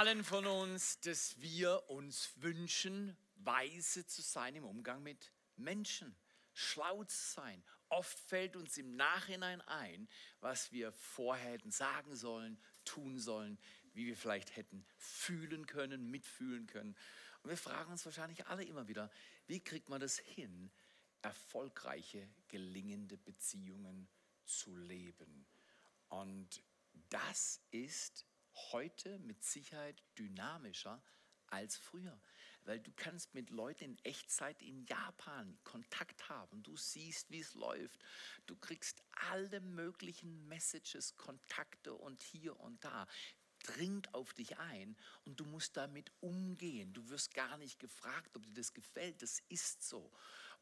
allen von uns, dass wir uns wünschen, weise zu sein im Umgang mit Menschen, schlau zu sein. Oft fällt uns im Nachhinein ein, was wir vorher hätten sagen sollen, tun sollen, wie wir vielleicht hätten fühlen können, mitfühlen können. Und wir fragen uns wahrscheinlich alle immer wieder, wie kriegt man das hin, erfolgreiche, gelingende Beziehungen zu leben? Und das ist heute mit Sicherheit dynamischer als früher. Weil du kannst mit Leuten in Echtzeit in Japan Kontakt haben. Du siehst, wie es läuft. Du kriegst alle möglichen Messages, Kontakte und hier und da dringt auf dich ein und du musst damit umgehen. Du wirst gar nicht gefragt, ob dir das gefällt. Das ist so.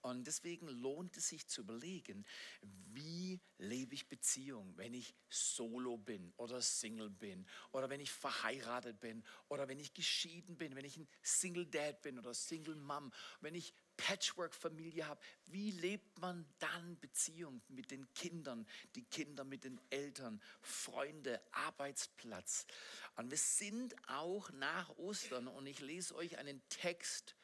Und deswegen lohnt es sich zu überlegen, wie lebe ich Beziehung, wenn ich solo bin oder Single bin oder wenn ich verheiratet bin oder wenn ich geschieden bin, wenn ich ein Single Dad bin oder Single Mom, wenn ich Patchwork-Familie habe, wie lebt man dann Beziehung mit den Kindern, die Kinder mit den Eltern, Freunde, Arbeitsplatz. Und wir sind auch nach Ostern und ich lese euch einen Text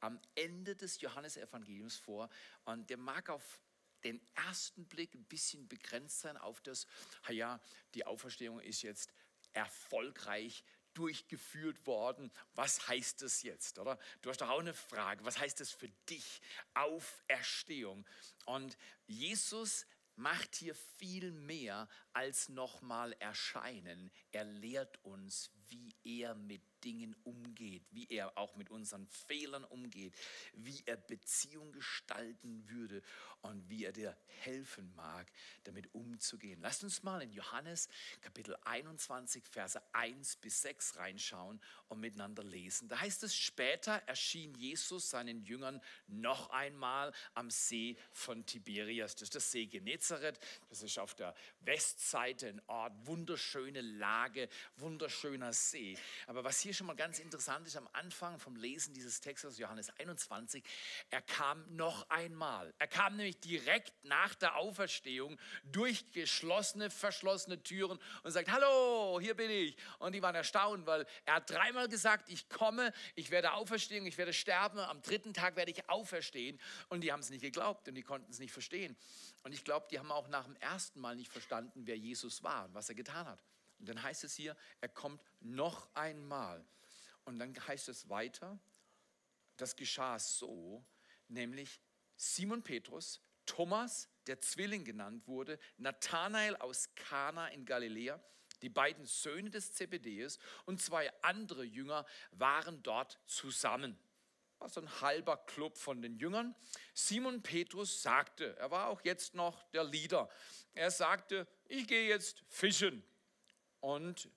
am Ende des Johannesevangeliums vor und der mag auf den ersten Blick ein bisschen begrenzt sein auf das, ja, die Auferstehung ist jetzt erfolgreich durchgeführt worden. Was heißt das jetzt, oder? Du hast doch auch eine Frage. Was heißt das für dich? Auferstehung. Und Jesus macht hier viel mehr als nochmal erscheinen. Er lehrt uns, wie er mit Dingen umgeht, wie er auch mit unseren Fehlern umgeht, wie er Beziehung gestalten würde und wie er dir helfen mag, damit umzugehen. Lasst uns mal in Johannes Kapitel 21, Verse 1 bis 6 reinschauen und miteinander lesen. Da heißt es, später erschien Jesus seinen Jüngern noch einmal am See von Tiberias. Das ist das See Genezareth, das ist auf der Westseite ein Ort, wunderschöne Lage, wunderschöner See. Aber was hier hier schon mal ganz interessant ist am Anfang vom Lesen dieses Textes Johannes 21, er kam noch einmal. Er kam nämlich direkt nach der Auferstehung durch geschlossene, verschlossene Türen und sagt, hallo, hier bin ich. Und die waren erstaunt, weil er hat dreimal gesagt, ich komme, ich werde auferstehen, ich werde sterben, am dritten Tag werde ich auferstehen. Und die haben es nicht geglaubt und die konnten es nicht verstehen. Und ich glaube, die haben auch nach dem ersten Mal nicht verstanden, wer Jesus war und was er getan hat. Und dann heißt es hier, er kommt noch einmal. Und dann heißt es weiter, das geschah so, nämlich Simon Petrus, Thomas, der Zwilling genannt wurde, Nathanael aus Kana in Galiläa, die beiden Söhne des Zebedeus und zwei andere Jünger waren dort zusammen. Also ein halber Club von den Jüngern. Simon Petrus sagte, er war auch jetzt noch der Leader, er sagte, ich gehe jetzt fischen. Und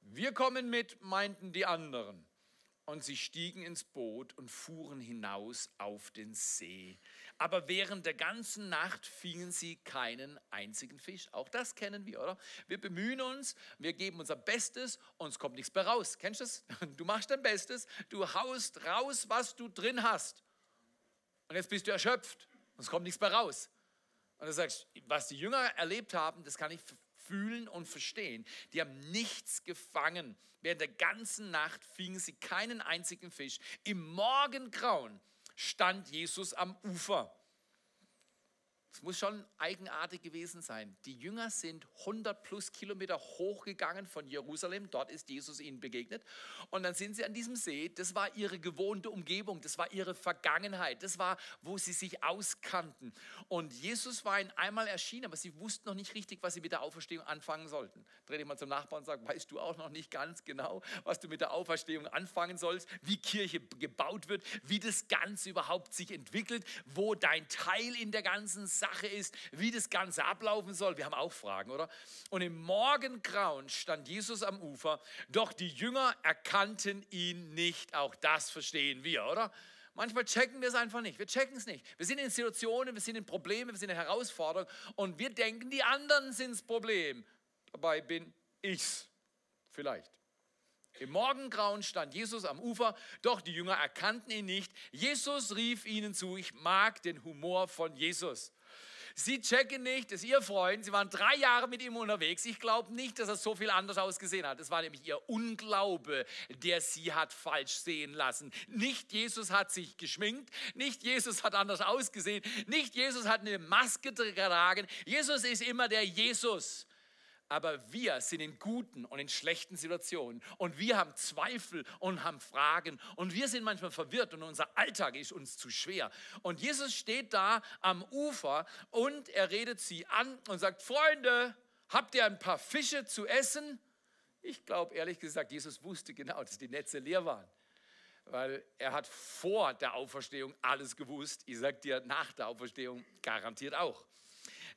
wir kommen mit, meinten die anderen. Und sie stiegen ins Boot und fuhren hinaus auf den See. Aber während der ganzen Nacht fingen sie keinen einzigen Fisch. Auch das kennen wir, oder? Wir bemühen uns, wir geben unser Bestes und es kommt nichts mehr raus. Kennst du das? Du machst dein Bestes, du haust raus, was du drin hast. Und jetzt bist du erschöpft und es kommt nichts mehr raus. Und du sagst, was die Jünger erlebt haben, das kann ich fühlen und verstehen. Die haben nichts gefangen. Während der ganzen Nacht fingen sie keinen einzigen Fisch. Im Morgengrauen stand Jesus am Ufer. Es muss schon eigenartig gewesen sein. Die Jünger sind 100 plus Kilometer hochgegangen von Jerusalem. Dort ist Jesus ihnen begegnet. Und dann sind sie an diesem See. Das war ihre gewohnte Umgebung. Das war ihre Vergangenheit. Das war, wo sie sich auskannten. Und Jesus war ihnen einmal erschienen, aber sie wussten noch nicht richtig, was sie mit der Auferstehung anfangen sollten. Dreh dich mal zum Nachbarn und sag, weißt du auch noch nicht ganz genau, was du mit der Auferstehung anfangen sollst, wie Kirche gebaut wird, wie das Ganze überhaupt sich entwickelt, wo dein Teil in der ganzen Sache ist, wie das Ganze ablaufen soll. Wir haben auch Fragen, oder? Und im Morgengrauen stand Jesus am Ufer, doch die Jünger erkannten ihn nicht. Auch das verstehen wir, oder? Manchmal checken wir es einfach nicht. Wir checken es nicht. Wir sind in Situationen, wir sind in Problemen, wir sind in Herausforderungen und wir denken, die anderen sind das Problem. Dabei bin ich's. Vielleicht. Im Morgengrauen stand Jesus am Ufer, doch die Jünger erkannten ihn nicht. Jesus rief ihnen zu, ich mag den Humor von Jesus. Sie checken nicht, dass Ihr Freund, Sie waren drei Jahre mit ihm unterwegs. Ich glaube nicht, dass er so viel anders ausgesehen hat. Es war nämlich Ihr Unglaube, der Sie hat falsch sehen lassen. Nicht Jesus hat sich geschminkt, nicht Jesus hat anders ausgesehen, nicht Jesus hat eine Maske getragen. Jesus ist immer der Jesus. Aber wir sind in guten und in schlechten Situationen. Und wir haben Zweifel und haben Fragen. Und wir sind manchmal verwirrt und unser Alltag ist uns zu schwer. Und Jesus steht da am Ufer und er redet sie an und sagt, Freunde, habt ihr ein paar Fische zu essen? Ich glaube ehrlich gesagt, Jesus wusste genau, dass die Netze leer waren. Weil er hat vor der Auferstehung alles gewusst. Ich sage dir, nach der Auferstehung garantiert auch.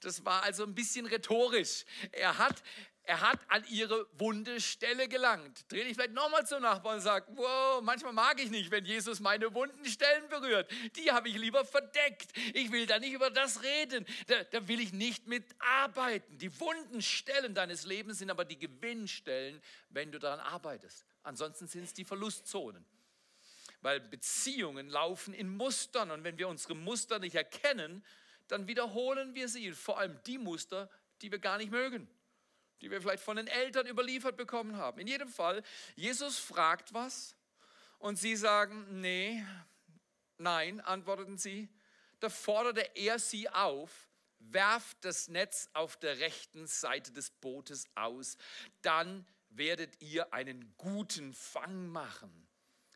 Das war also ein bisschen rhetorisch. Er hat, er hat an ihre wunde Stelle gelangt. Dreh dich vielleicht nochmal zum Nachbarn und sag, wow, manchmal mag ich nicht, wenn Jesus meine wunden Stellen berührt. Die habe ich lieber verdeckt. Ich will da nicht über das reden. Da, da will ich nicht mitarbeiten. Die wunden Stellen deines Lebens sind aber die Gewinnstellen, wenn du daran arbeitest. Ansonsten sind es die Verlustzonen weil Beziehungen laufen in Mustern und wenn wir unsere Muster nicht erkennen, dann wiederholen wir sie. Vor allem die Muster, die wir gar nicht mögen, die wir vielleicht von den Eltern überliefert bekommen haben. In jedem Fall, Jesus fragt was und sie sagen, nee, nein, antworteten sie. Da forderte er sie auf, werft das Netz auf der rechten Seite des Bootes aus, dann werdet ihr einen guten Fang machen.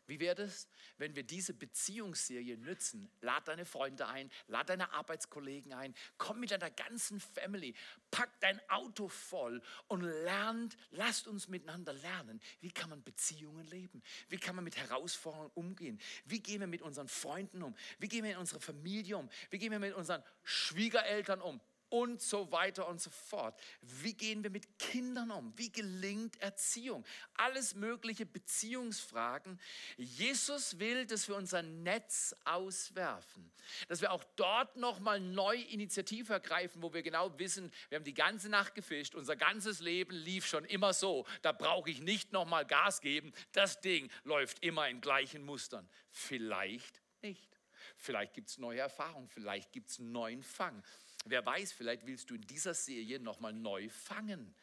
Wie wäre es, wenn wir diese Beziehungsserie nützen? Lad deine Freunde ein, lad deine Arbeitskollegen ein, komm mit deiner ganzen Family, pack dein Auto voll und lernt, lasst uns miteinander lernen. Wie kann man Beziehungen leben? Wie kann man mit Herausforderungen umgehen? Wie gehen wir mit unseren Freunden um? Wie gehen wir in unserer Familie um? Wie gehen wir mit unseren Schwiegereltern um? Und so weiter und so fort. Wie gehen wir mit Kindern um? Wie gelingt Erziehung? Alles mögliche Beziehungsfragen. Jesus will, dass wir unser Netz auswerfen, dass wir auch dort nochmal neu Initiative ergreifen, wo wir genau wissen, wir haben die ganze Nacht gefischt, unser ganzes Leben lief schon immer so. Da brauche ich nicht nochmal Gas geben. Das Ding läuft immer in gleichen Mustern. Vielleicht nicht. Vielleicht gibt es neue Erfahrungen, vielleicht gibt es neuen Fang. Wer weiß, vielleicht willst du in dieser Serie nochmal neu fangen,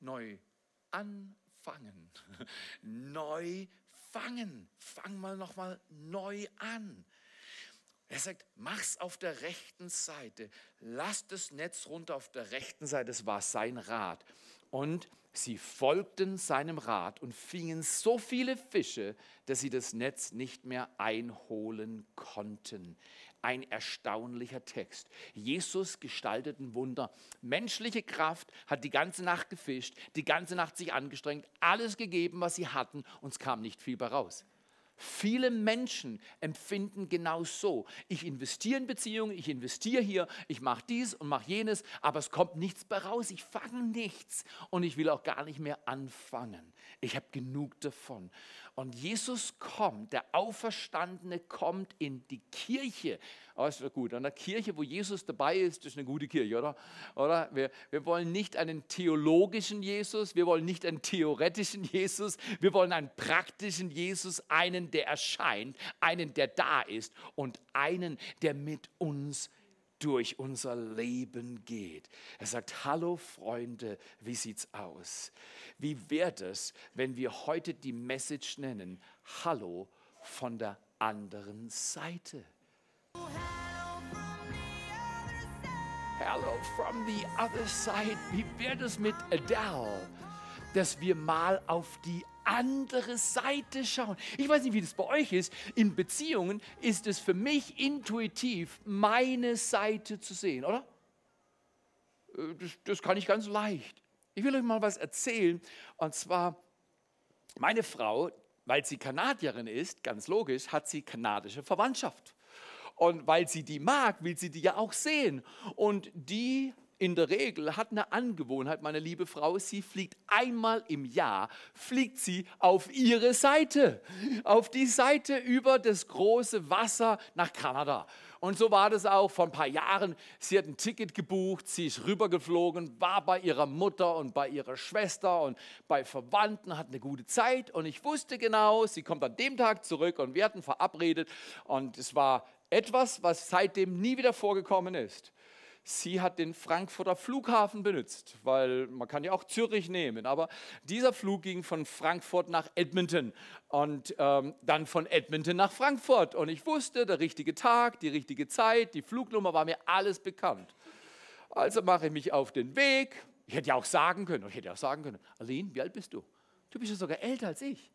neu anfangen, neu fangen. Fang mal nochmal neu an. Er sagt, mach's auf der rechten Seite. Lass das Netz runter auf der rechten Seite. Das war sein Rat. Und sie folgten seinem Rat und fingen so viele Fische, dass sie das Netz nicht mehr einholen konnten ein erstaunlicher Text. Jesus gestaltet ein Wunder. Menschliche Kraft hat die ganze Nacht gefischt, die ganze Nacht sich angestrengt, alles gegeben, was sie hatten, und es kam nicht viel bei raus. Viele Menschen empfinden genau so. Ich investiere in Beziehungen, ich investiere hier, ich mache dies und mache jenes, aber es kommt nichts bei raus. Ich fange nichts und ich will auch gar nicht mehr anfangen. Ich habe genug davon. Und Jesus kommt, der Auferstandene kommt in die Kirche. Oh, ist gut. An der Kirche, wo Jesus dabei ist, ist eine gute Kirche, oder? oder? Wir, wir wollen nicht einen theologischen Jesus, wir wollen nicht einen theoretischen Jesus, wir wollen einen praktischen Jesus, einen, der erscheint, einen, der da ist und einen, der mit uns durch unser Leben geht. Er sagt, hallo Freunde, wie sieht's aus? Wie wäre es, wenn wir heute die Message nennen, hallo von der anderen Seite? Hello from the other side. Wie wäre es mit Adele, dass wir mal auf die andere Seite schauen. Ich weiß nicht, wie das bei euch ist. In Beziehungen ist es für mich intuitiv, meine Seite zu sehen, oder? Äh, das, das kann ich ganz leicht. Ich will euch mal was erzählen. Und zwar, meine Frau, weil sie Kanadierin ist, ganz logisch, hat sie kanadische Verwandtschaft. Und weil sie die mag, will sie die ja auch sehen. Und die in der Regel hat eine Angewohnheit, meine liebe Frau, sie fliegt einmal im Jahr, fliegt sie auf ihre Seite, auf die Seite über das große Wasser nach Kanada. Und so war das auch vor ein paar Jahren. Sie hat ein Ticket gebucht, sie ist rübergeflogen, war bei ihrer Mutter und bei ihrer Schwester und bei Verwandten, hat eine gute Zeit. Und ich wusste genau, sie kommt an dem Tag zurück und wir hatten verabredet. Und es war etwas, was seitdem nie wieder vorgekommen ist. Sie hat den Frankfurter Flughafen benutzt, weil man kann ja auch Zürich nehmen. Aber dieser Flug ging von Frankfurt nach Edmonton und ähm, dann von Edmonton nach Frankfurt. Und ich wusste, der richtige Tag, die richtige Zeit, die Flugnummer war mir alles bekannt. Also mache ich mich auf den Weg. Ich hätte ja auch sagen können, ich hätte ja auch sagen können, Aline, wie alt bist du? Du bist ja sogar älter als ich.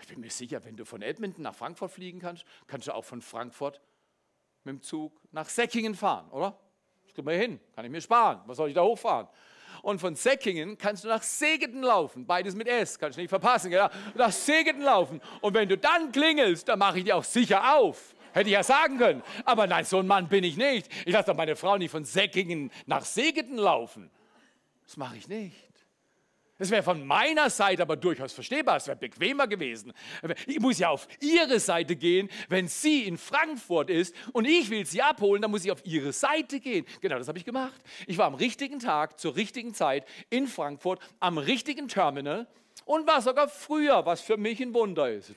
Ich bin mir sicher, wenn du von Edmonton nach Frankfurt fliegen kannst, kannst du auch von Frankfurt mit dem Zug nach Säckingen fahren, oder? Das kriegen wir hin, kann ich mir sparen. Was soll ich da hochfahren? Und von Säckingen kannst du nach Segeten laufen. Beides mit S, kannst du nicht verpassen. Genau? Nach Segeten laufen. Und wenn du dann klingelst, dann mache ich dir auch sicher auf. Hätte ich ja sagen können. Aber nein, so ein Mann bin ich nicht. Ich lasse doch meine Frau nicht von Säckingen nach Segeten laufen. Das mache ich nicht. Das wäre von meiner Seite aber durchaus verstehbar, es wäre bequemer gewesen. Ich muss ja auf ihre Seite gehen, wenn sie in Frankfurt ist und ich will sie abholen, dann muss ich auf ihre Seite gehen. Genau das habe ich gemacht. Ich war am richtigen Tag, zur richtigen Zeit in Frankfurt, am richtigen Terminal und war sogar früher, was für mich ein Wunder ist.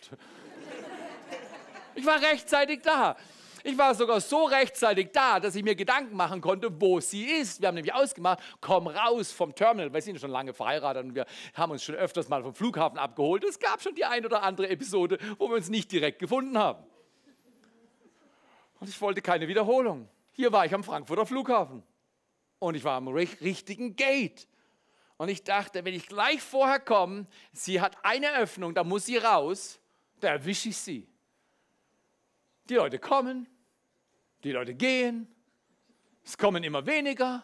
Ich war rechtzeitig da. Ich war sogar so rechtzeitig da, dass ich mir Gedanken machen konnte, wo sie ist. Wir haben nämlich ausgemacht, komm raus vom Terminal. Wir sind schon lange verheiratet und wir haben uns schon öfters mal vom Flughafen abgeholt. Es gab schon die ein oder andere Episode, wo wir uns nicht direkt gefunden haben. Und ich wollte keine Wiederholung. Hier war ich am Frankfurter Flughafen und ich war am richtigen Gate. Und ich dachte, wenn ich gleich vorher komme, sie hat eine Öffnung, da muss sie raus, da erwische ich sie. Die Leute kommen, die Leute gehen, es kommen immer weniger,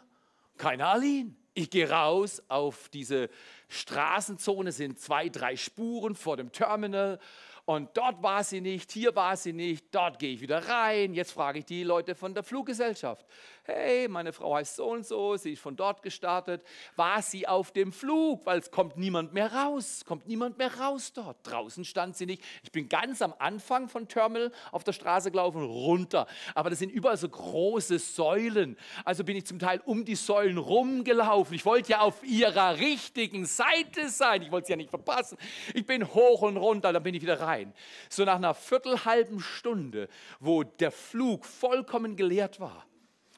keine Aline. Ich gehe raus auf diese Straßenzone, sind zwei, drei Spuren vor dem Terminal und dort war sie nicht, hier war sie nicht, dort gehe ich wieder rein. Jetzt frage ich die Leute von der Fluggesellschaft. Hey, meine Frau heißt so und so, sie ist von dort gestartet. War sie auf dem Flug? Weil es kommt niemand mehr raus, kommt niemand mehr raus dort. Draußen stand sie nicht. Ich bin ganz am Anfang von Terminal auf der Straße gelaufen, runter. Aber das sind überall so große Säulen. Also bin ich zum Teil um die Säulen rumgelaufen. Ich wollte ja auf ihrer richtigen Seite sein. Ich wollte sie ja nicht verpassen. Ich bin hoch und runter, dann bin ich wieder rein rein. So nach einer viertelhalben Stunde, wo der Flug vollkommen geleert war.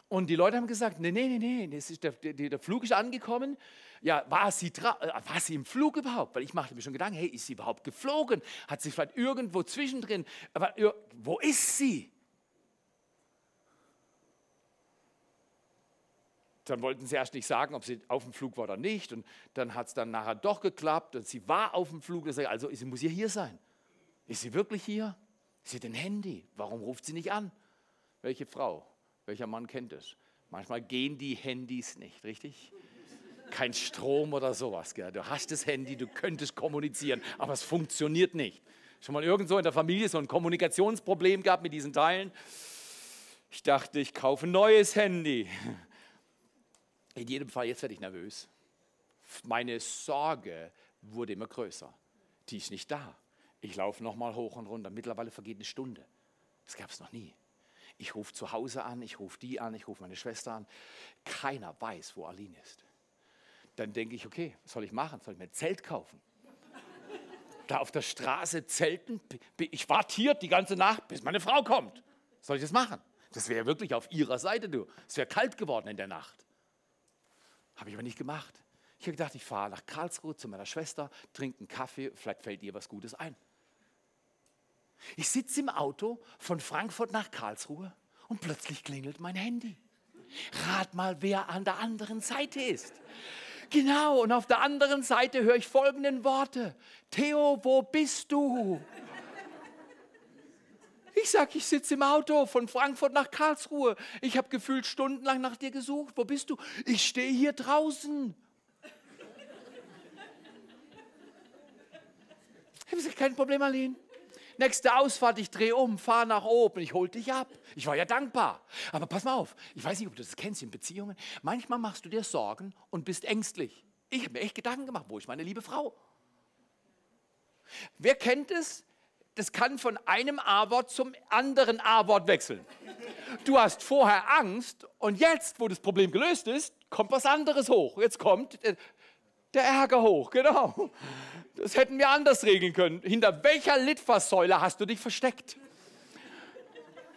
Und die Leute haben gesagt, nee, nee, nee, nee, der, der, der Flug ist angekommen. Ja, war sie, äh, war sie im Flug überhaupt? Weil ich machte mir schon Gedanken, hey, ist sie überhaupt geflogen? Hat sie vielleicht irgendwo zwischendrin, aber wo ist sie? dann wollten sie erst nicht sagen, ob sie auf dem Flug war oder nicht. Und dann hat es dann nachher doch geklappt und sie war auf dem Flug. Also sie muss ja hier sein. Ist sie wirklich hier? Sie hat ein Handy. Warum ruft sie nicht an? Welche Frau, welcher Mann kennt es? Manchmal gehen die Handys nicht, richtig? Kein Strom oder sowas. Gell? Du hast das Handy, du könntest kommunizieren, aber es funktioniert nicht. Schon mal irgendwo in der Familie so ein Kommunikationsproblem gehabt mit diesen Teilen? Ich dachte, ich kaufe ein neues Handy. In jedem Fall, jetzt werde ich nervös. Meine Sorge wurde immer größer. Die ist nicht da. Ich laufe nochmal hoch und runter. Mittlerweile vergeht eine Stunde. Das gab es noch nie. Ich rufe zu Hause an, ich rufe die an, ich rufe meine Schwester an. Keiner weiß, wo Aline ist. Dann denke ich, okay, was soll ich machen? Soll ich mir ein Zelt kaufen? Da auf der Straße zelten? Ich warte hier die ganze Nacht, bis meine Frau kommt. Soll ich das machen? Das wäre wirklich auf ihrer Seite, du. Es wäre kalt geworden in der Nacht. Habe ich aber nicht gemacht. Ich habe gedacht, ich fahre nach Karlsruhe zu meiner Schwester, trinke einen Kaffee, vielleicht fällt ihr was Gutes ein. Ich sitze im Auto von Frankfurt nach Karlsruhe und plötzlich klingelt mein Handy. Rat mal, wer an der anderen Seite ist. Genau, und auf der anderen Seite höre ich folgende Worte. Theo, wo bist du? Ich sage, ich sitze im Auto von Frankfurt nach Karlsruhe. Ich habe gefühlt stundenlang nach dir gesucht. Wo bist du? Ich stehe hier draußen. Ich habe gesagt, kein Problem, Aline nächste Ausfahrt, ich drehe um, fahre nach oben, ich hol dich ab. Ich war ja dankbar. Aber pass mal auf, ich weiß nicht, ob du das kennst in Beziehungen. Manchmal machst du dir Sorgen und bist ängstlich. Ich habe mir echt Gedanken gemacht, wo ist meine liebe Frau? Wer kennt es? Das kann von einem A-Wort zum anderen A-Wort wechseln. Du hast vorher Angst und jetzt, wo das Problem gelöst ist, kommt was anderes hoch. Jetzt kommt äh, der Ärger hoch, genau. Das hätten wir anders regeln können. Hinter welcher Litfaßsäule hast du dich versteckt?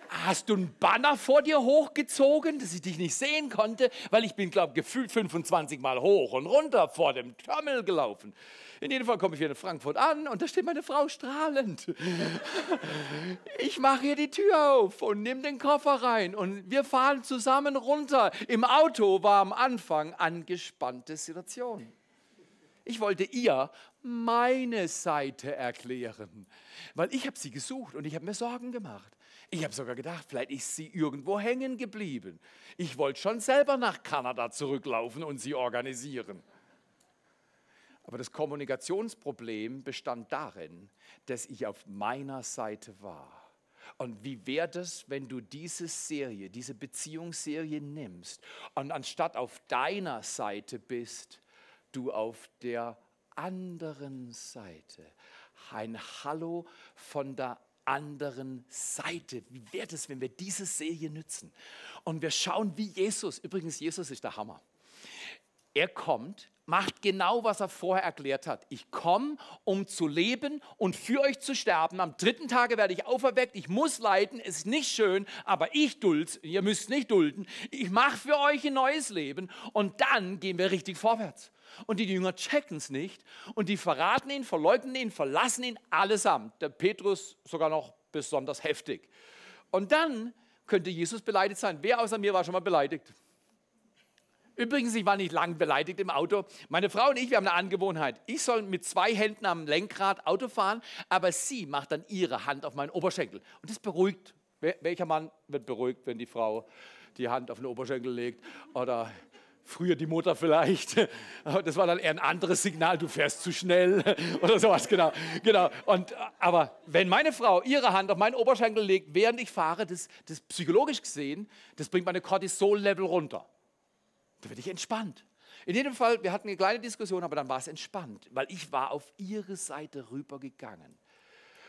Hast du einen Banner vor dir hochgezogen, dass ich dich nicht sehen konnte? Weil ich bin, glaube ich, gefühlt 25 Mal hoch und runter vor dem Terminal gelaufen. In jedem Fall komme ich hier in Frankfurt an und da steht meine Frau strahlend. Ich mache hier die Tür auf und nehme den Koffer rein und wir fahren zusammen runter. Im Auto war am Anfang angespannte Situation. Ich wollte ihr meine Seite erklären, weil ich habe sie gesucht und ich habe mir Sorgen gemacht. Ich habe sogar gedacht, vielleicht ist sie irgendwo hängen geblieben. Ich wollte schon selber nach Kanada zurücklaufen und sie organisieren. Aber das Kommunikationsproblem bestand darin, dass ich auf meiner Seite war. Und wie wäre das, wenn du diese Serie, diese Beziehungsserie nimmst und anstatt auf deiner Seite bist, du auf der anderen Seite. Ein Hallo von der anderen Seite. Wie wäre das, wenn wir diese Serie nützen? Und wir schauen, wie Jesus, übrigens, Jesus ist der Hammer. Er kommt macht genau, was er vorher erklärt hat. Ich komme, um zu leben und für euch zu sterben. Am dritten Tage werde ich auferweckt. Ich muss leiden. Es ist nicht schön, aber ich duld's. Ihr müsst es nicht dulden. Ich mache für euch ein neues Leben und dann gehen wir richtig vorwärts. Und die Jünger checken es nicht und die verraten ihn, verleugnen ihn, verlassen ihn allesamt. Der Petrus sogar noch besonders heftig. Und dann könnte Jesus beleidigt sein. Wer außer mir war schon mal beleidigt? Übrigens, ich war nicht lang beleidigt im Auto. Meine Frau und ich, wir haben eine Angewohnheit. Ich soll mit zwei Händen am Lenkrad Auto fahren, aber sie macht dann ihre Hand auf meinen Oberschenkel. Und das beruhigt. Welcher Mann wird beruhigt, wenn die Frau die Hand auf den Oberschenkel legt? Oder früher die Mutter vielleicht. Das war dann eher ein anderes Signal, du fährst zu schnell oder sowas, genau. genau. Und, aber wenn meine Frau ihre Hand auf meinen Oberschenkel legt, während ich fahre, das, das psychologisch gesehen, das bringt meine Cortisol-Level runter. Da werde ich entspannt. In jedem Fall, wir hatten eine kleine Diskussion, aber dann war es entspannt, weil ich war auf ihre Seite rübergegangen.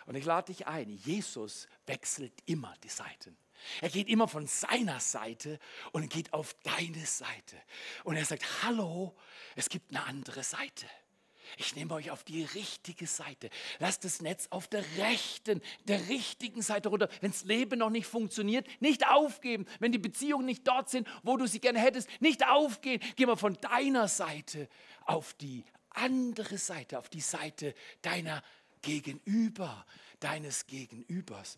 Und ich lade dich ein, Jesus wechselt immer die Seiten. Er geht immer von seiner Seite und geht auf deine Seite. Und er sagt, hallo, es gibt eine andere Seite. Ich nehme euch auf die richtige Seite. Lasst das Netz auf der rechten, der richtigen Seite runter. Wenn das Leben noch nicht funktioniert, nicht aufgeben. Wenn die Beziehungen nicht dort sind, wo du sie gerne hättest, nicht aufgehen. Geh mal von deiner Seite auf die andere Seite, auf die Seite deiner Gegenüber, deines Gegenübers.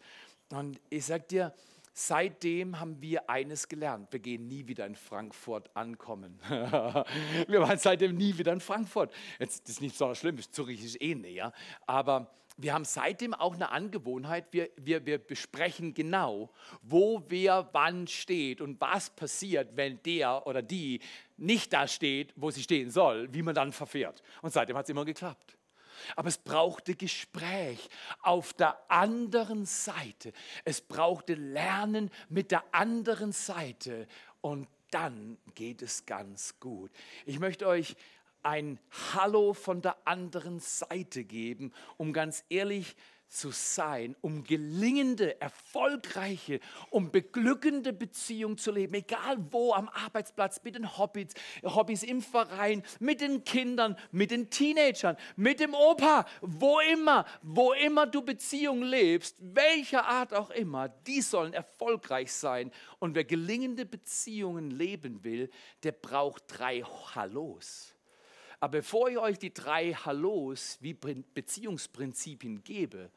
Und ich sage dir, Seitdem haben wir eines gelernt. Wir gehen nie wieder in Frankfurt ankommen. wir waren seitdem nie wieder in Frankfurt. Jetzt, das ist nicht so schlimm, Zürich ist eh näher. Aber wir haben seitdem auch eine Angewohnheit, wir, wir, wir besprechen genau, wo wer wann steht und was passiert, wenn der oder die nicht da steht, wo sie stehen soll, wie man dann verfährt. Und seitdem hat es immer geklappt. Aber es brauchte Gespräch auf der anderen Seite. Es brauchte Lernen mit der anderen Seite. Und dann geht es ganz gut. Ich möchte euch ein Hallo von der anderen Seite geben, um ganz ehrlich zu sein, um gelingende, erfolgreiche, um beglückende Beziehungen zu leben, egal wo, am Arbeitsplatz, mit den Hobbys, Hobbys im Verein, mit den Kindern, mit den Teenagern, mit dem Opa, wo immer, wo immer du Beziehungen lebst, welcher Art auch immer, die sollen erfolgreich sein. Und wer gelingende Beziehungen leben will, der braucht drei Hallos. Aber bevor ich euch die drei Hallos wie Beziehungsprinzipien gebe,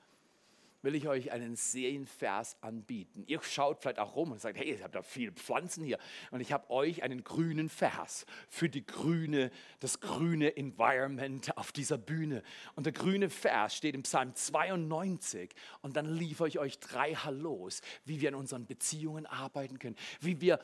will ich euch einen Serienvers anbieten. Ihr schaut vielleicht auch rum und sagt, hey, ich habe da viele Pflanzen hier. Und ich habe euch einen grünen Vers für die grüne, das grüne Environment auf dieser Bühne. Und der grüne Vers steht im Psalm 92. Und dann liefere ich euch drei Hallos, wie wir in unseren Beziehungen arbeiten können. Wie wir,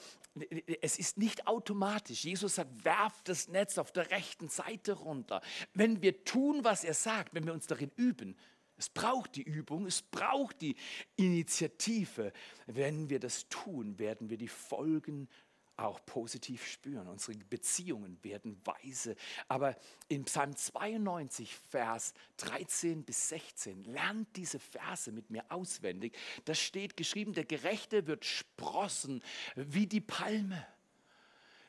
es ist nicht automatisch. Jesus sagt, werft das Netz auf der rechten Seite runter. Wenn wir tun, was er sagt, wenn wir uns darin üben, es braucht die Übung, es braucht die Initiative. Wenn wir das tun, werden wir die Folgen auch positiv spüren. Unsere Beziehungen werden weise. Aber in Psalm 92, Vers 13 bis 16, lernt diese Verse mit mir auswendig. Da steht geschrieben, der Gerechte wird sprossen wie die Palme.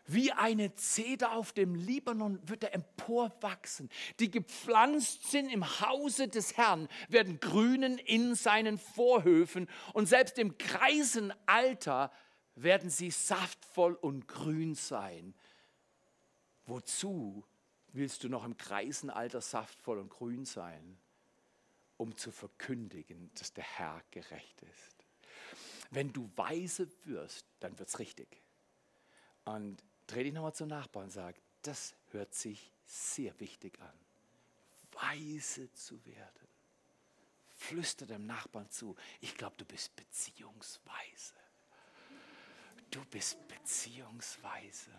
Wie eine Zeder auf dem Libanon wird er emporwachsen. Die gepflanzt sind im Hause des Herrn, werden grünen in seinen Vorhöfen und selbst im Kreisenalter werden sie saftvoll und grün sein. Wozu willst du noch im Kreisenalter saftvoll und grün sein? Um zu verkündigen, dass der Herr gerecht ist. Wenn du weise wirst, dann wird es richtig. Und dreh dich nochmal zum Nachbarn und sag, das hört sich sehr wichtig an. Weise zu werden. Flüster dem Nachbarn zu, ich glaube, du bist beziehungsweise. Du bist beziehungsweise.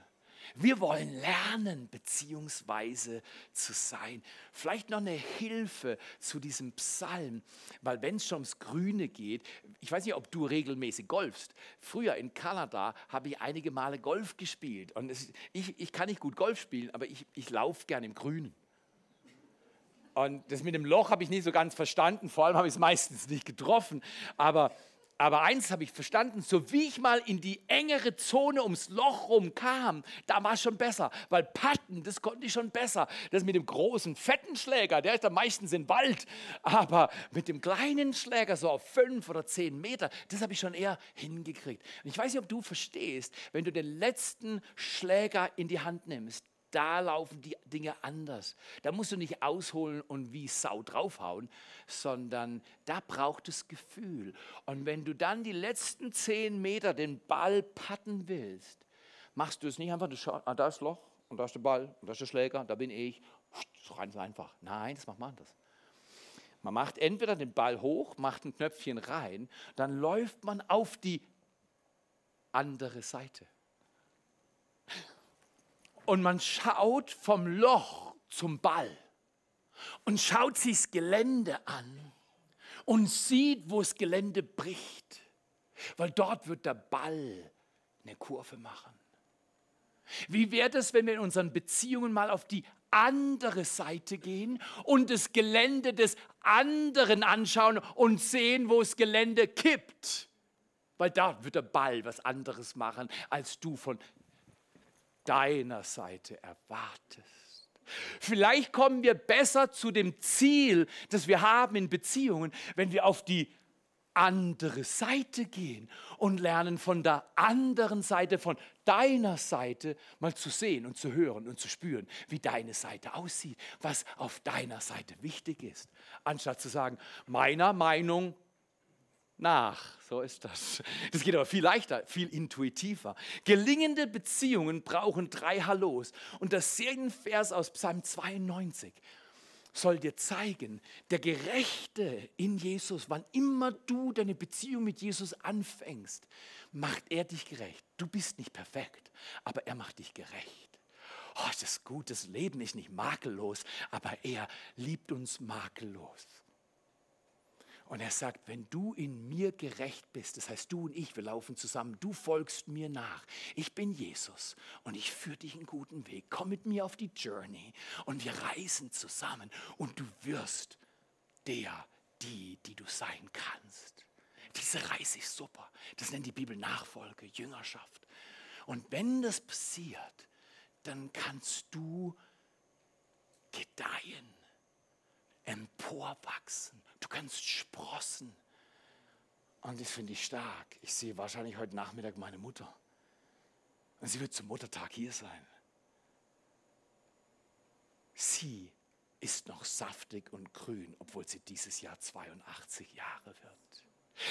Wir wollen lernen, beziehungsweise zu sein. Vielleicht noch eine Hilfe zu diesem Psalm, weil wenn es schon ums Grüne geht, ich weiß nicht, ob du regelmäßig golfst. Früher in Kanada habe ich einige Male Golf gespielt. Und es, ich, ich kann nicht gut Golf spielen, aber ich, ich laufe gern im Grünen. Und das mit dem Loch habe ich nicht so ganz verstanden, vor allem habe ich es meistens nicht getroffen. Aber aber eins habe ich verstanden, so wie ich mal in die engere Zone ums Loch rum kam, da war es schon besser, weil Patten, das konnte ich schon besser. Das mit dem großen, fetten Schläger, der ist dann meistens im Wald, aber mit dem kleinen Schläger, so auf fünf oder zehn Meter, das habe ich schon eher hingekriegt. Und ich weiß nicht, ob du verstehst, wenn du den letzten Schläger in die Hand nimmst, da laufen die Dinge anders. Da musst du nicht ausholen und wie Sau draufhauen, sondern da braucht es Gefühl. Und wenn du dann die letzten zehn Meter den Ball patten willst, machst du es nicht einfach, ah, da ist Loch und da ist der Ball und da ist der Schläger, da bin ich. So ganz einfach. Nein, das macht man anders. Man macht entweder den Ball hoch, macht ein Knöpfchen rein, dann läuft man auf die andere Seite und man schaut vom Loch zum Ball und schaut sich das Gelände an und sieht, wo das Gelände bricht, weil dort wird der Ball eine Kurve machen. Wie wäre es, wenn wir in unseren Beziehungen mal auf die andere Seite gehen und das Gelände des anderen anschauen und sehen, wo das Gelände kippt? Weil da wird der Ball was anderes machen, als du von deiner Seite erwartest. Vielleicht kommen wir besser zu dem Ziel, das wir haben in Beziehungen, wenn wir auf die andere Seite gehen und lernen von der anderen Seite, von deiner Seite mal zu sehen und zu hören und zu spüren, wie deine Seite aussieht, was auf deiner Seite wichtig ist, anstatt zu sagen, meiner Meinung nach. So ist das. Das geht aber viel leichter, viel intuitiver. Gelingende Beziehungen brauchen drei Hallos. Und das Serienvers aus Psalm 92 soll dir zeigen, der Gerechte in Jesus, wann immer du deine Beziehung mit Jesus anfängst, macht er dich gerecht. Du bist nicht perfekt, aber er macht dich gerecht. Oh, ist das gut, das Leben ist nicht makellos, aber er liebt uns makellos. Und er sagt, wenn du in mir gerecht bist, das heißt du und ich, wir laufen zusammen, du folgst mir nach. Ich bin Jesus und ich führe dich einen guten Weg. Komm mit mir auf die Journey und wir reisen zusammen und du wirst der, die, die du sein kannst. Diese Reise ist super. Das nennt die Bibel Nachfolge, Jüngerschaft. Und wenn das passiert, dann kannst du gedeihen, emporwachsen Du kannst sprossen. Und das finde ich stark. Ich sehe wahrscheinlich heute Nachmittag meine Mutter. Und sie wird zum Muttertag hier sein. Sie ist noch saftig und grün, obwohl sie dieses Jahr 82 Jahre wird.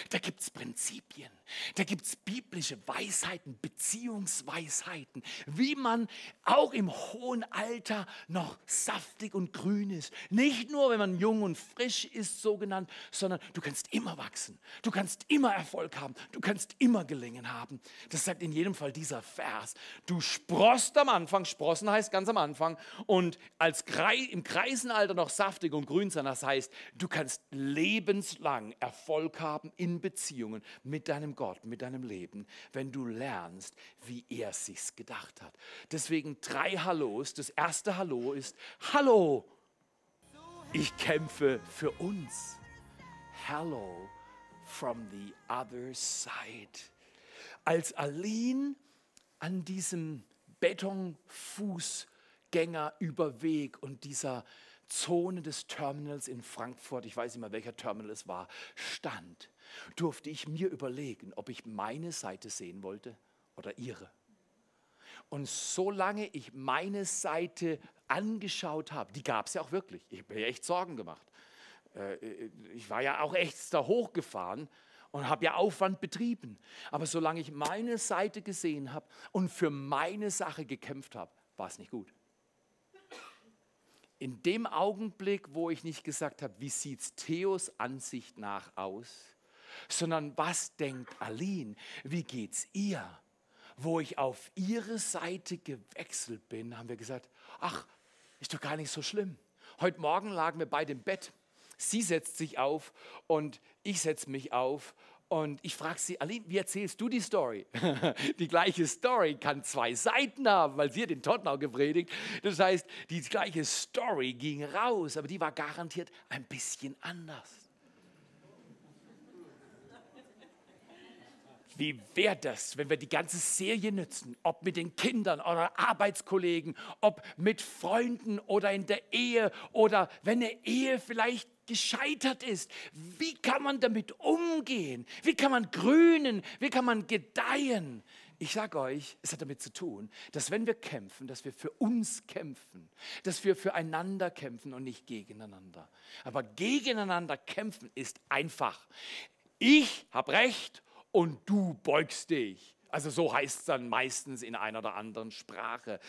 Da gibt es Prinzipien, da gibt es biblische Weisheiten, Beziehungsweisheiten, wie man auch im hohen Alter noch saftig und grün ist. Nicht nur, wenn man jung und frisch ist, so genannt, sondern du kannst immer wachsen, du kannst immer Erfolg haben, du kannst immer Gelingen haben. Das sagt in jedem Fall dieser Vers. Du sprost am Anfang, sprossen heißt ganz am Anfang, und als im Kreisenalter noch saftig und grün sein, das heißt, du kannst lebenslang Erfolg haben in Beziehungen mit deinem Gott, mit deinem Leben, wenn du lernst, wie er sich's gedacht hat. Deswegen drei Hallos. Das erste Hallo ist Hallo. Ich kämpfe für uns. Hello from the other side. Als Aline an diesem Betonfußgängerüberweg und dieser Zone des Terminals in Frankfurt, ich weiß nicht mehr welcher Terminal es war, stand, durfte ich mir überlegen, ob ich meine Seite sehen wollte oder ihre. Und solange ich meine Seite angeschaut habe, die gab es ja auch wirklich, ich habe mir echt Sorgen gemacht. Äh, ich war ja auch echt da hochgefahren und habe ja Aufwand betrieben. Aber solange ich meine Seite gesehen habe und für meine Sache gekämpft habe, war es nicht gut. In dem Augenblick, wo ich nicht gesagt habe, wie sieht Theos Ansicht nach aus, sondern was denkt Aline, wie geht's ihr? Wo ich auf ihre Seite gewechselt bin, haben wir gesagt, ach, ist doch gar nicht so schlimm. Heute Morgen lagen wir beide im Bett. Sie setzt sich auf und ich setze mich auf und ich frage sie, Aline, wie erzählst du die Story? die gleiche Story kann zwei Seiten haben, weil sie hat in Tottenau gepredigt. Das heißt, die gleiche Story ging raus, aber die war garantiert ein bisschen anders. Wie wäre das, wenn wir die ganze Serie nützen, ob mit den Kindern oder Arbeitskollegen, ob mit Freunden oder in der Ehe oder wenn eine Ehe vielleicht gescheitert ist. Wie kann man damit umgehen? Wie kann man grünen? Wie kann man gedeihen? Ich sage euch, es hat damit zu tun, dass wenn wir kämpfen, dass wir für uns kämpfen, dass wir füreinander kämpfen und nicht gegeneinander. Aber gegeneinander kämpfen ist einfach. Ich habe Recht und du beugst dich. Also so heißt es dann meistens in einer oder anderen Sprache.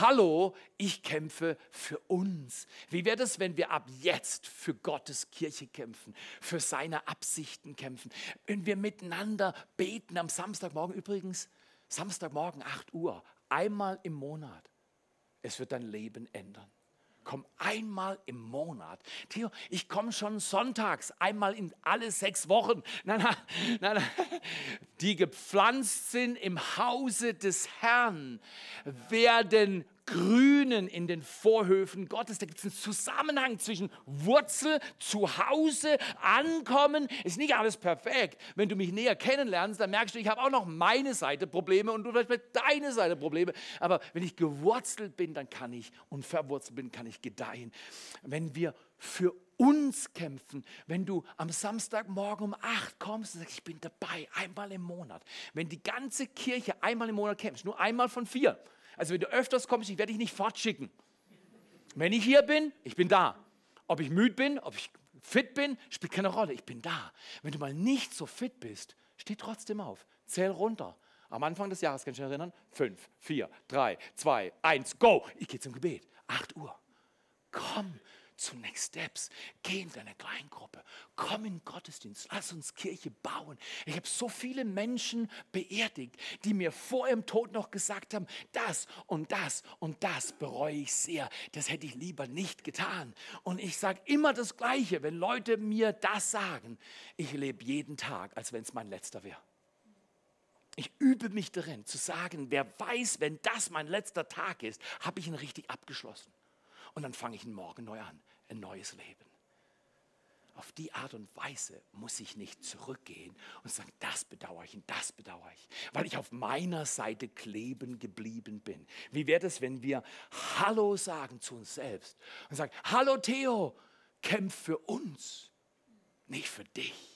Hallo, ich kämpfe für uns. Wie wäre es, wenn wir ab jetzt für Gottes Kirche kämpfen, für seine Absichten kämpfen, wenn wir miteinander beten am Samstagmorgen übrigens, Samstagmorgen 8 Uhr, einmal im Monat. Es wird dein Leben ändern komm einmal im Monat. Theo, ich komme schon sonntags, einmal in alle sechs Wochen. Nein, nein, nein, nein. Die gepflanzt sind im Hause des Herrn, werden Grünen in den Vorhöfen Gottes. Da gibt es einen Zusammenhang zwischen Wurzel, Zuhause, Ankommen. Ist nicht alles perfekt. Wenn du mich näher kennenlernst, dann merkst du, ich habe auch noch meine Seite Probleme und du vielleicht deine Seite Probleme. Aber wenn ich gewurzelt bin, dann kann ich und verwurzelt bin, kann ich gedeihen. Wenn wir für uns kämpfen, wenn du am Samstagmorgen um acht kommst und sagst, ich bin dabei, einmal im Monat. Wenn die ganze Kirche einmal im Monat kämpft, nur einmal von vier, also wenn du öfters kommst, ich werde dich nicht fortschicken. Wenn ich hier bin, ich bin da. Ob ich müde bin, ob ich fit bin, spielt keine Rolle. Ich bin da. Wenn du mal nicht so fit bist, steh trotzdem auf. Zähl runter. Am Anfang des Jahres, kannst du dich erinnern? Fünf, vier, drei, zwei, eins, go. Ich gehe zum Gebet. Acht Uhr. Komm, zu Next Steps. Geh in deine Kleingruppe. Komm in Gottesdienst. Lass uns Kirche bauen. Ich habe so viele Menschen beerdigt, die mir vor ihrem Tod noch gesagt haben, das und das und das bereue ich sehr. Das hätte ich lieber nicht getan. Und ich sage immer das Gleiche, wenn Leute mir das sagen. Ich lebe jeden Tag, als wenn es mein letzter wäre. Ich übe mich darin zu sagen, wer weiß, wenn das mein letzter Tag ist, habe ich ihn richtig abgeschlossen. Und dann fange ich morgen neu an, ein neues Leben. Auf die Art und Weise muss ich nicht zurückgehen und sagen, das bedauere ich und das bedauere ich, weil ich auf meiner Seite kleben geblieben bin. Wie wäre es, wenn wir Hallo sagen zu uns selbst und sagen, Hallo Theo, kämpf für uns, nicht für dich.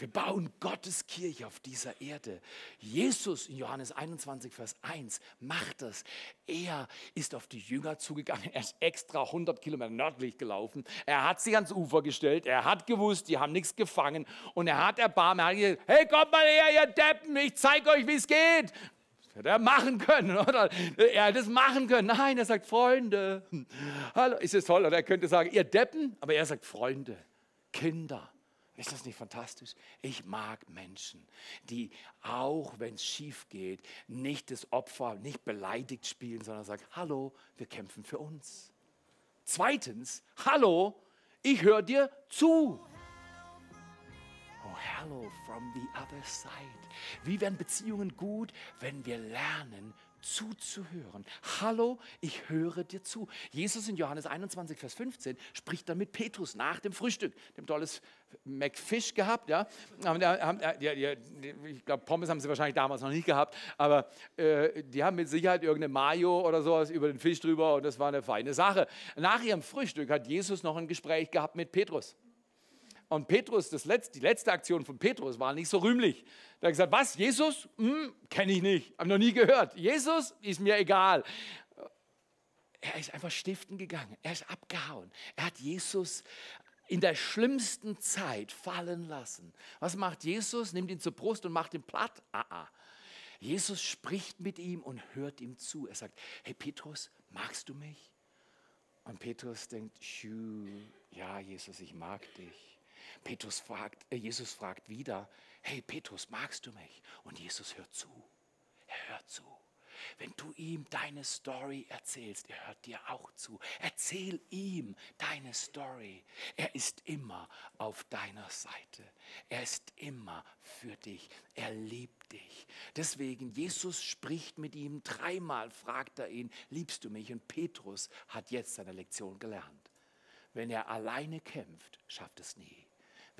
Wir bauen Gottes Kirche auf dieser Erde. Jesus in Johannes 21, Vers 1 macht das. Er ist auf die Jünger zugegangen. Er ist extra 100 Kilometer nördlich gelaufen. Er hat sich ans Ufer gestellt. Er hat gewusst, die haben nichts gefangen. Und er hat Erbarmen. Er hat gesagt, hey, kommt mal her, ihr Deppen, ich zeige euch, wie es geht. Das hätte er machen können, oder? Er hätte es machen können. Nein, er sagt, Freunde. Hallo, ist es toll? Oder er könnte sagen, ihr Deppen, aber er sagt, Freunde, Kinder. Ist das nicht fantastisch? Ich mag Menschen, die auch, wenn es schief geht, nicht das Opfer, nicht beleidigt spielen, sondern sagen, hallo, wir kämpfen für uns. Zweitens, hallo, ich höre dir zu. Oh, hello from the other side. Wie werden Beziehungen gut, wenn wir lernen, zuzuhören. Hallo, ich höre dir zu. Jesus in Johannes 21, Vers 15 spricht dann mit Petrus nach dem Frühstück. Dem tolles McFish gehabt, ja. Ich glaube, Pommes haben sie wahrscheinlich damals noch nicht gehabt, aber äh, die haben mit Sicherheit irgendeine Mayo oder sowas über den Fisch drüber und das war eine feine Sache. Nach ihrem Frühstück hat Jesus noch ein Gespräch gehabt mit Petrus. Und Petrus, das letzte, die letzte Aktion von Petrus war nicht so rühmlich. Er hat gesagt, was, Jesus? Hm, Kenne ich nicht, habe noch nie gehört. Jesus ist mir egal. Er ist einfach stiften gegangen, er ist abgehauen. Er hat Jesus in der schlimmsten Zeit fallen lassen. Was macht Jesus? Nimmt ihn zur Brust und macht ihn platt? Ah, ah. Jesus spricht mit ihm und hört ihm zu. Er sagt, hey Petrus, magst du mich? Und Petrus denkt, ja Jesus, ich mag dich. Petrus fragt, äh, Jesus fragt wieder, hey Petrus, magst du mich? Und Jesus hört zu. Er hört zu. Wenn du ihm deine Story erzählst, er hört dir auch zu. Erzähl ihm deine Story. Er ist immer auf deiner Seite. Er ist immer für dich. Er liebt dich. Deswegen, Jesus spricht mit ihm. Dreimal fragt er ihn, liebst du mich? Und Petrus hat jetzt seine Lektion gelernt. Wenn er alleine kämpft, schafft es nie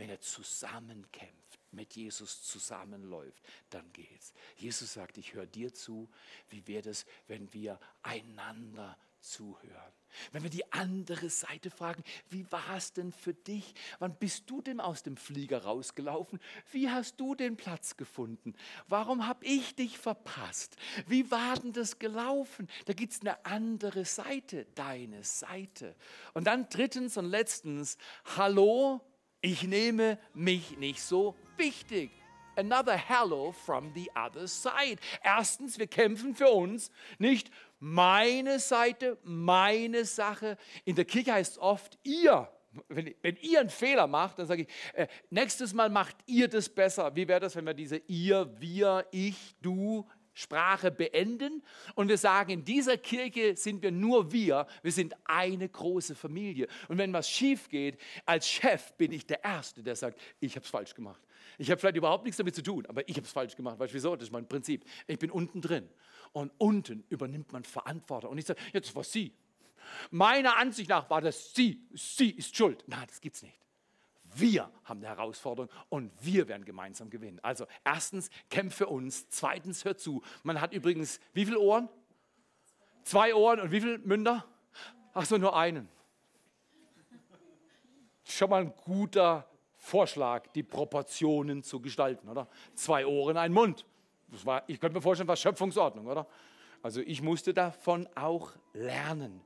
wenn er zusammenkämpft, mit Jesus zusammenläuft, dann geht's. Jesus sagt, ich höre dir zu. Wie wäre es, wenn wir einander zuhören? Wenn wir die andere Seite fragen, wie war es denn für dich? Wann bist du denn aus dem Flieger rausgelaufen? Wie hast du den Platz gefunden? Warum habe ich dich verpasst? Wie war denn das gelaufen? Da gibt es eine andere Seite, deine Seite. Und dann drittens und letztens, hallo, ich nehme mich nicht so wichtig. Another hello from the other side. Erstens, wir kämpfen für uns, nicht meine Seite, meine Sache. In der Kirche heißt es oft ihr. Wenn, wenn, ihr einen Fehler macht, dann sage ich, äh, nächstes Mal macht ihr das besser. Wie wäre das, wenn wir diese ihr, wir, ich, du Sprache beenden und wir sagen, in dieser Kirche sind wir nur wir, wir sind eine große Familie. Und wenn was schief geht, als Chef bin ich der Erste, der sagt, ich habe es falsch gemacht. Ich habe vielleicht überhaupt nichts damit zu tun, aber ich habe es falsch gemacht. Weißt du wieso? Das ist mein Prinzip. Ich bin unten drin und unten übernimmt man Verantwortung. Und ich sage, jetzt war sie. Meiner Ansicht nach war das sie. Sie ist schuld. Nein, das gibt es nicht. Wir haben eine Herausforderung und wir werden gemeinsam gewinnen. Also erstens, kämpf für uns. Zweitens, hör zu. Man hat übrigens wie viele Ohren? Zwei Ohren und wie viele Münder? Ach so, nur einen. Schon mal ein guter Vorschlag, die Proportionen zu gestalten, oder? Zwei Ohren, ein Mund. Das war, ich könnte mir vorstellen, was Schöpfungsordnung, oder? Also ich musste davon auch lernen.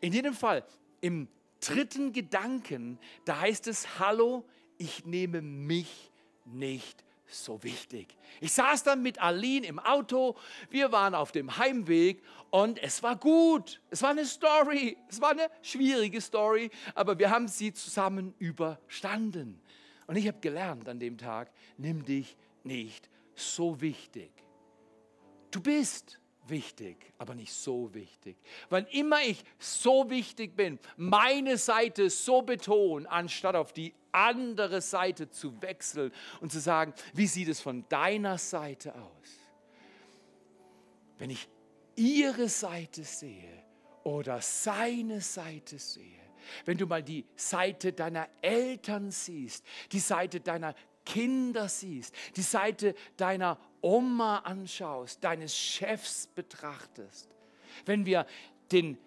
In jedem Fall, im dritten Gedanken, da heißt es, hallo, ich nehme mich nicht so wichtig. Ich saß dann mit Aline im Auto, wir waren auf dem Heimweg und es war gut. Es war eine Story, es war eine schwierige Story, aber wir haben sie zusammen überstanden. Und ich habe gelernt an dem Tag, nimm dich nicht so wichtig. Du bist wichtig, aber nicht so wichtig. Wann immer ich so wichtig bin, meine Seite so betone, anstatt auf die andere Seite zu wechseln und zu sagen, wie sieht es von deiner Seite aus? Wenn ich ihre Seite sehe oder seine Seite sehe, wenn du mal die Seite deiner Eltern siehst, die Seite deiner Kinder siehst, die Seite deiner Oma anschaust, deines Chefs betrachtest, wenn wir den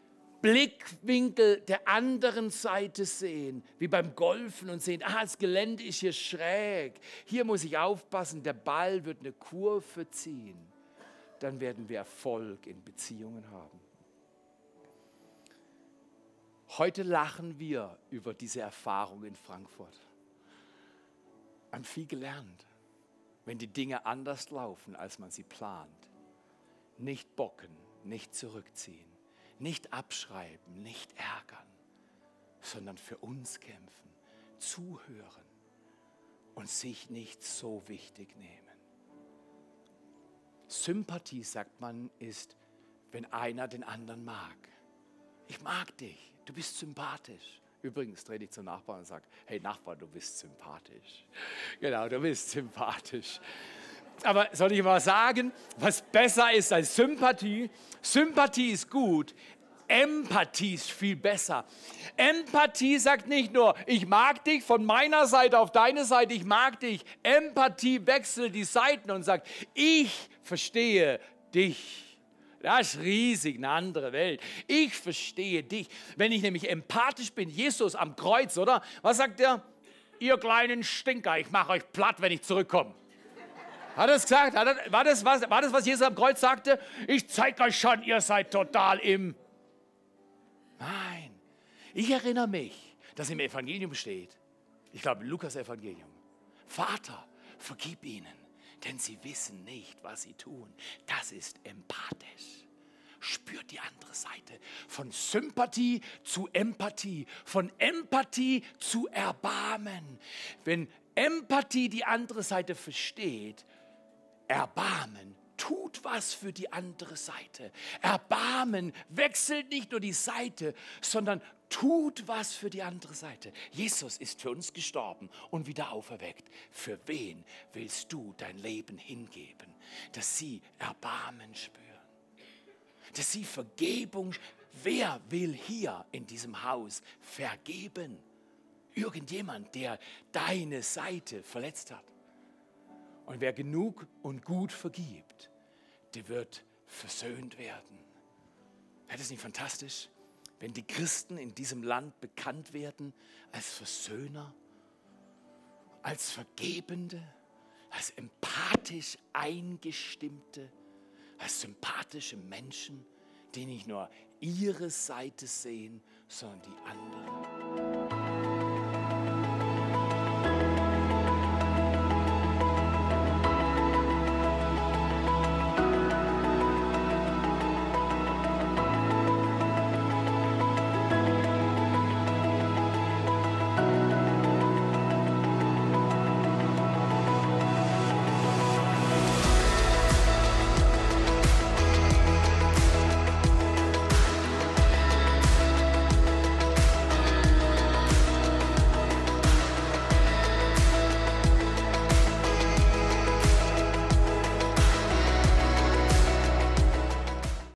Blickwinkel der anderen Seite sehen, wie beim Golfen und sehen, ah, das Gelände ist hier schräg, hier muss ich aufpassen, der Ball wird eine Kurve ziehen, dann werden wir Erfolg in Beziehungen haben. Heute lachen wir über diese Erfahrung in Frankfurt. Haben viel gelernt wenn die Dinge anders laufen, als man sie plant. Nicht bocken, nicht zurückziehen, nicht abschreiben, nicht ärgern, sondern für uns kämpfen, zuhören und sich nicht so wichtig nehmen. Sympathie, sagt man, ist, wenn einer den anderen mag. Ich mag dich, du bist sympathisch. Übrigens dreh dich zum Nachbarn und sag, hey Nachbar, du bist sympathisch. Genau, du bist sympathisch. aber soll ich mal sagen, was besser ist als Sympathie? Sympathie ist gut, Empathie ist viel besser. Empathie sagt nicht nur, ich mag dich von meiner Seite auf deine Seite, ich mag dich. Empathie wechselt die Seiten und sagt, ich verstehe dich. Das ist riesig, eine andere Welt. Ich verstehe dich. Wenn ich nämlich empathisch bin, Jesus am Kreuz, oder? Was sagt er? Ihr kleinen Stinker, ich mache euch platt, wenn ich zurückkomme. Hat er es gesagt? war, das, was, war das, was Jesus am Kreuz sagte? Ich zeige euch schon, ihr seid total im Nein. Ich erinnere mich, dass im Evangelium steht, ich glaube, Lukas Evangelium, Vater, vergib ihnen, denn sie wissen nicht, was sie tun. Das ist empathisch. Spürt die andere Seite. Von Sympathie zu Empathie, von Empathie zu Erbarmen. Wenn Empathie die andere Seite versteht, Erbarmen tut was für die andere Seite. Erbarmen wechselt nicht nur die Seite, sondern tut was für die andere Seite. Jesus ist für uns gestorben und wieder auferweckt. Für wen willst du dein Leben hingeben, dass sie Erbarmen spüren? Dass sie Vergebung, wer will hier in diesem Haus vergeben? Irgendjemand, der deine Seite verletzt hat. Und wer genug und gut vergibt, der wird versöhnt werden. Wäre das nicht fantastisch, wenn die Christen in diesem Land bekannt werden als Versöhner, als Vergebende, als empathisch eingestimmte, als sympathische Menschen, die nicht nur ihre Seite sehen, sondern die andere.